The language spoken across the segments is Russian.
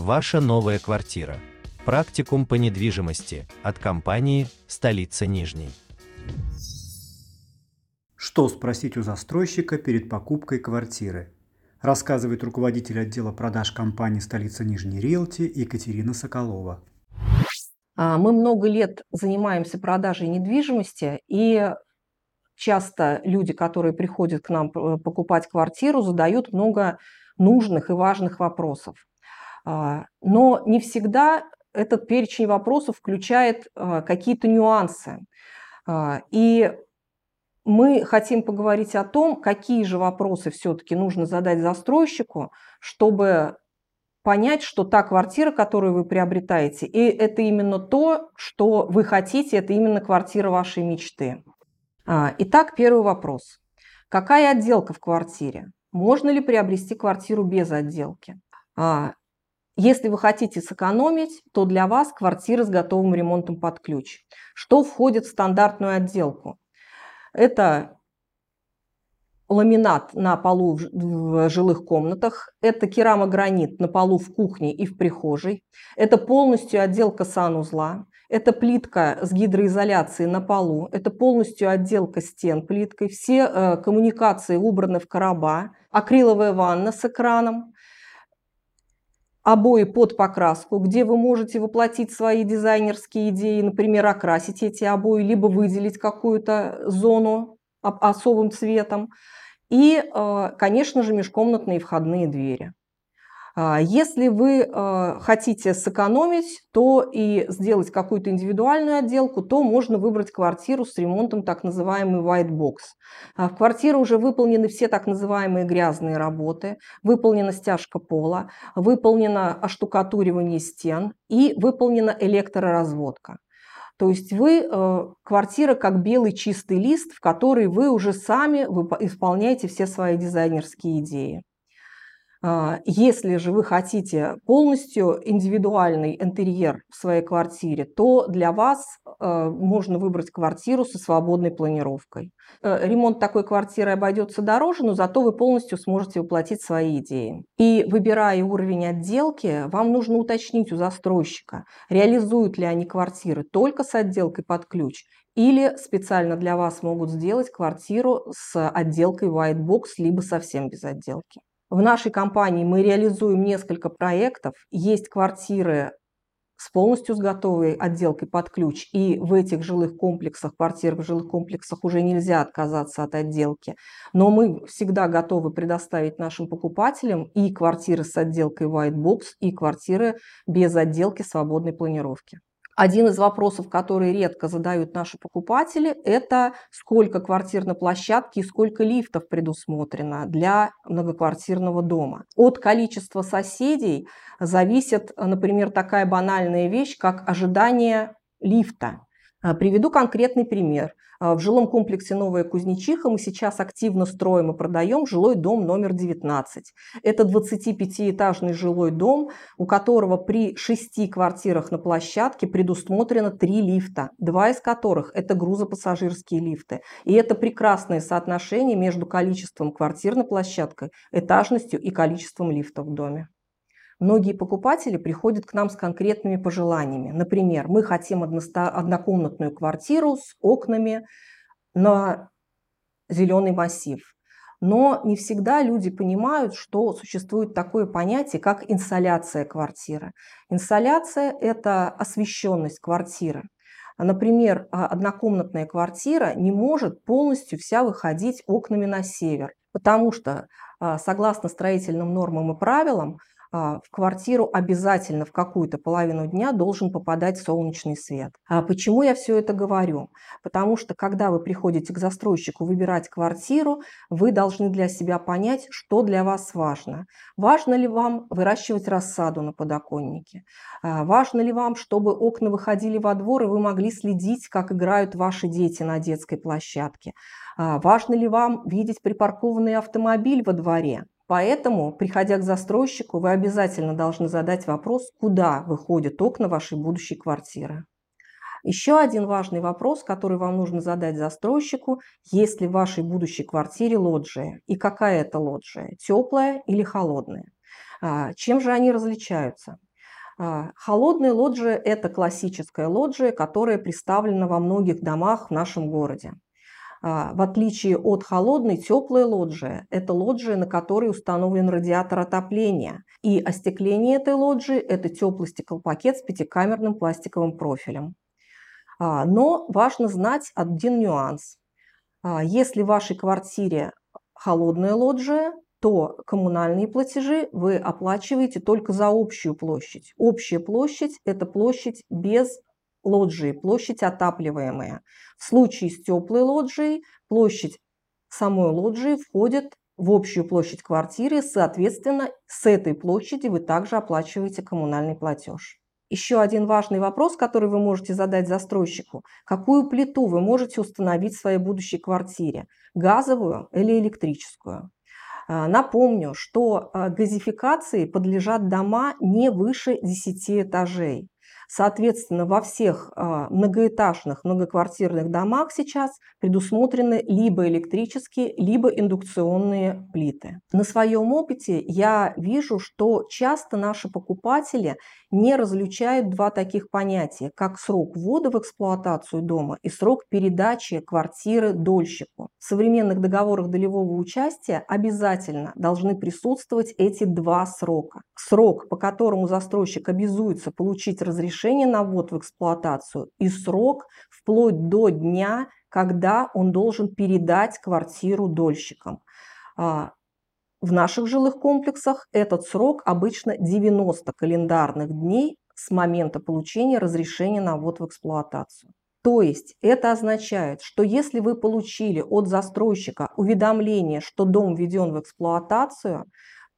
Ваша новая квартира. Практикум по недвижимости от компании «Столица Нижней». Что спросить у застройщика перед покупкой квартиры? Рассказывает руководитель отдела продаж компании «Столица Нижней Риэлти» Екатерина Соколова. А, мы много лет занимаемся продажей недвижимости, и часто люди, которые приходят к нам э, покупать квартиру, задают много нужных и важных вопросов. А, но не всегда этот перечень вопросов включает а, какие-то нюансы. И мы хотим поговорить о том, какие же вопросы все-таки нужно задать застройщику, чтобы понять, что та квартира, которую вы приобретаете, и это именно то, что вы хотите, это именно квартира вашей мечты. А, итак, первый вопрос. Какая отделка в квартире? Можно ли приобрести квартиру без отделки? Если вы хотите сэкономить, то для вас квартира с готовым ремонтом под ключ. Что входит в стандартную отделку? Это ламинат на полу в жилых комнатах, это керамогранит на полу в кухне и в прихожей, это полностью отделка санузла, это плитка с гидроизоляцией на полу, это полностью отделка стен плиткой, все э, коммуникации убраны в короба, акриловая ванна с экраном, обои под покраску, где вы можете воплотить свои дизайнерские идеи, например, окрасить эти обои, либо выделить какую-то зону особым цветом. И, э, конечно же, межкомнатные входные двери. А, если вы а, хотите сэкономить, то и сделать какую-то индивидуальную отделку, то можно выбрать квартиру с ремонтом так называемый white box. А, в квартире уже выполнены все так называемые грязные работы, выполнена стяжка пола, выполнено оштукатуривание стен и выполнена электроразводка. То есть вы, квартира как белый чистый лист, в который вы уже сами исполняете все свои дизайнерские идеи. А, если же вы хотите полностью индивидуальный интерьер в своей квартире, то для вас э, можно выбрать квартиру со свободной планировкой. Э, ремонт такой квартиры обойдется дороже, но зато вы полностью сможете воплотить свои идеи. И выбирая уровень отделки, вам нужно уточнить у застройщика, реализуют ли они квартиры только с отделкой под ключ или специально для вас могут сделать квартиру с отделкой white box, либо совсем без отделки. В нашей компании мы реализуем несколько проектов. Есть квартиры с полностью с готовой отделкой под ключ. И в этих жилых комплексах, квартирах в жилых комплексах уже нельзя отказаться от отделки. Но мы всегда готовы предоставить нашим покупателям и квартиры с отделкой White Box, и квартиры без отделки свободной планировки. Один из вопросов, который редко задают наши покупатели, это сколько квартир на площадке и сколько лифтов предусмотрено для многоквартирного дома. От количества соседей зависит, например, такая банальная вещь, как ожидание лифта. А, приведу конкретный пример. А, в жилом комплексе «Новая Кузнечиха» мы сейчас активно строим и продаем жилой дом номер 19. Это 25-этажный жилой дом, у которого при шести квартирах на площадке предусмотрено три лифта, два из которых – это грузопассажирские лифты. И это прекрасное соотношение между количеством квартир на площадке, этажностью и количеством лифтов в доме. Многие покупатели приходят к нам с конкретными пожеланиями. Например, мы хотим однокомнатную квартиру с окнами на зеленый массив. Но не всегда люди понимают, что существует такое понятие, как инсоляция квартиры. Инсоляция – это освещенность квартиры. Например, а, однокомнатная квартира не может полностью вся выходить окнами на север, потому что, а, согласно строительным нормам и правилам, в квартиру обязательно в какую-то половину дня должен попадать солнечный свет. А почему я все это говорю? Потому что когда вы приходите к застройщику выбирать квартиру, вы должны для себя понять, что для вас важно. Важно ли вам выращивать рассаду на подоконнике? А, важно ли вам, чтобы окна выходили во двор, и вы могли следить, как играют ваши дети на детской площадке? Важно ли вам видеть припаркованный автомобиль во дворе? Поэтому, приходя к застройщику, вы обязательно должны задать вопрос, куда выходят окна вашей будущей квартиры. Еще один важный вопрос, который вам нужно задать застройщику, есть ли в вашей будущей квартире лоджия и какая это лоджия, теплая или холодная. А, чем же они различаются? А, холодная лоджия – это классическая лоджия, которая представлена во многих домах в нашем городе. А, в отличие от холодной, теплая лоджия – это лоджия, на которой установлен радиатор отопления. И остекление этой лоджии – это теплый стеклопакет с пятикамерным пластиковым профилем. А, но важно знать один нюанс. Если в вашей квартире холодная лоджия, то коммунальные платежи вы оплачиваете только за общую площадь. Общая площадь – это площадь без лоджии, площадь отапливаемая. В случае с теплой лоджией площадь самой лоджии входит в общую площадь квартиры, соответственно, с этой площади вы также оплачиваете коммунальный платеж. Еще один важный вопрос, который вы можете задать застройщику. Какую плиту вы можете установить в своей будущей квартире? Газовую или электрическую? А, напомню, что а, газификации подлежат дома не выше 10 этажей. Соответственно, во всех а, многоэтажных, многоквартирных домах сейчас предусмотрены либо электрические, либо индукционные плиты. На своем опыте я вижу, что часто наши покупатели не различают два таких понятия, как срок ввода в эксплуатацию дома и срок передачи квартиры дольщику. В современных договорах долевого участия обязательно должны присутствовать эти два срока. Срок, по которому застройщик обязуется получить разрешение на ввод в эксплуатацию и срок вплоть до дня, когда он должен передать квартиру дольщикам. А, в наших жилых комплексах этот срок обычно 90 календарных дней с момента получения разрешения на ввод в эксплуатацию. То есть это означает, что если вы получили от застройщика уведомление, что дом введен в эксплуатацию,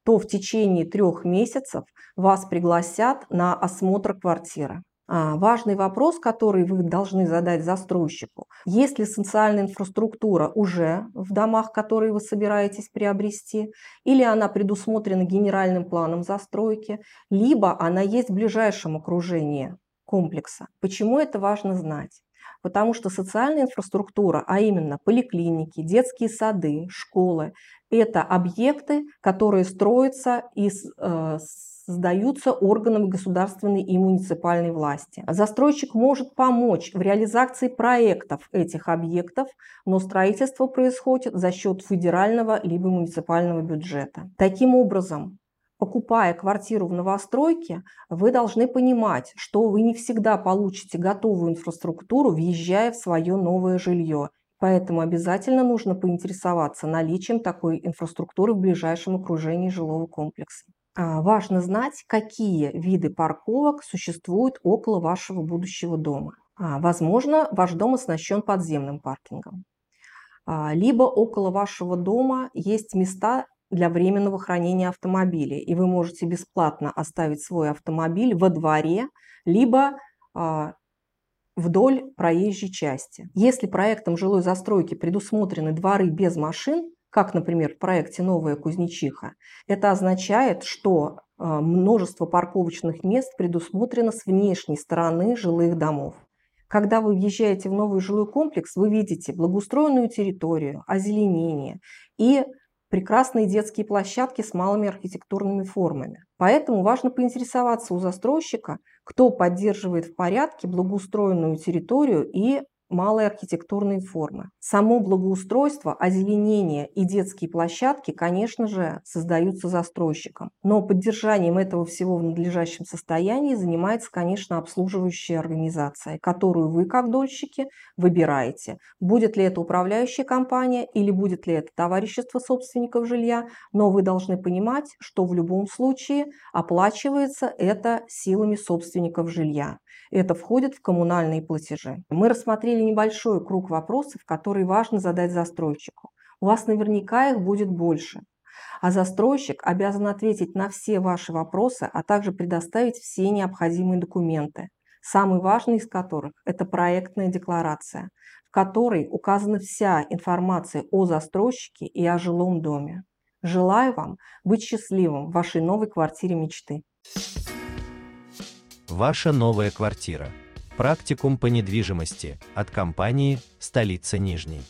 то в течение трех месяцев вас пригласят на осмотр квартиры. А, важный вопрос, который вы должны задать застройщику. Если социальная инфраструктура уже в домах, которые вы собираетесь приобрести, или она предусмотрена генеральным планом застройки, либо она есть в ближайшем окружении комплекса. Почему это важно знать? Потому что социальная инфраструктура, а именно поликлиники, детские сады, школы, это объекты, которые строятся из э, создаются органами государственной и муниципальной власти. Застройщик может помочь в реализации проектов этих объектов, но строительство происходит за счет федерального либо муниципального бюджета. Таким образом, покупая квартиру в новостройке, вы должны понимать, что вы не всегда получите готовую инфраструктуру, въезжая в свое новое жилье. Поэтому обязательно нужно поинтересоваться наличием такой инфраструктуры в ближайшем окружении жилого комплекса. А, важно знать, какие виды парковок существуют около вашего будущего дома. А, возможно, ваш дом оснащен подземным паркингом. А, либо около вашего дома есть места для временного хранения автомобилей, и вы можете бесплатно оставить свой автомобиль во дворе, либо вдоль проезжей части. Если проектом жилой застройки предусмотрены дворы без машин, как, например, в проекте «Новая Кузнечиха», это означает, что а, множество парковочных мест предусмотрено с внешней стороны жилых домов. Когда вы въезжаете в новый жилой комплекс, вы видите благоустроенную территорию, озеленение и прекрасные детские площадки с малыми архитектурными формами. Поэтому важно поинтересоваться у застройщика, кто поддерживает в порядке благоустроенную территорию и малые архитектурные формы. Само благоустройство, озеленение и детские площадки, конечно же, создаются застройщиком. Но поддержанием этого всего в надлежащем состоянии занимается, конечно, обслуживающая организация, которую вы, как дольщики, выбираете. Будет ли это управляющая компания или будет ли это товарищество собственников жилья, но вы должны понимать, что в любом случае оплачивается это силами собственников жилья. Это входит в коммунальные платежи. Мы рассмотрели небольшой круг вопросов, которые важно задать застройщику. У вас наверняка их будет больше. А застройщик обязан ответить на все ваши вопросы, а также предоставить все необходимые документы, самый важный из которых – это проектная декларация, в которой указана вся информация о застройщике и о жилом доме. Желаю вам быть счастливым в вашей новой квартире мечты. Ваша новая квартира. Практикум по недвижимости от компании «Столица Нижней».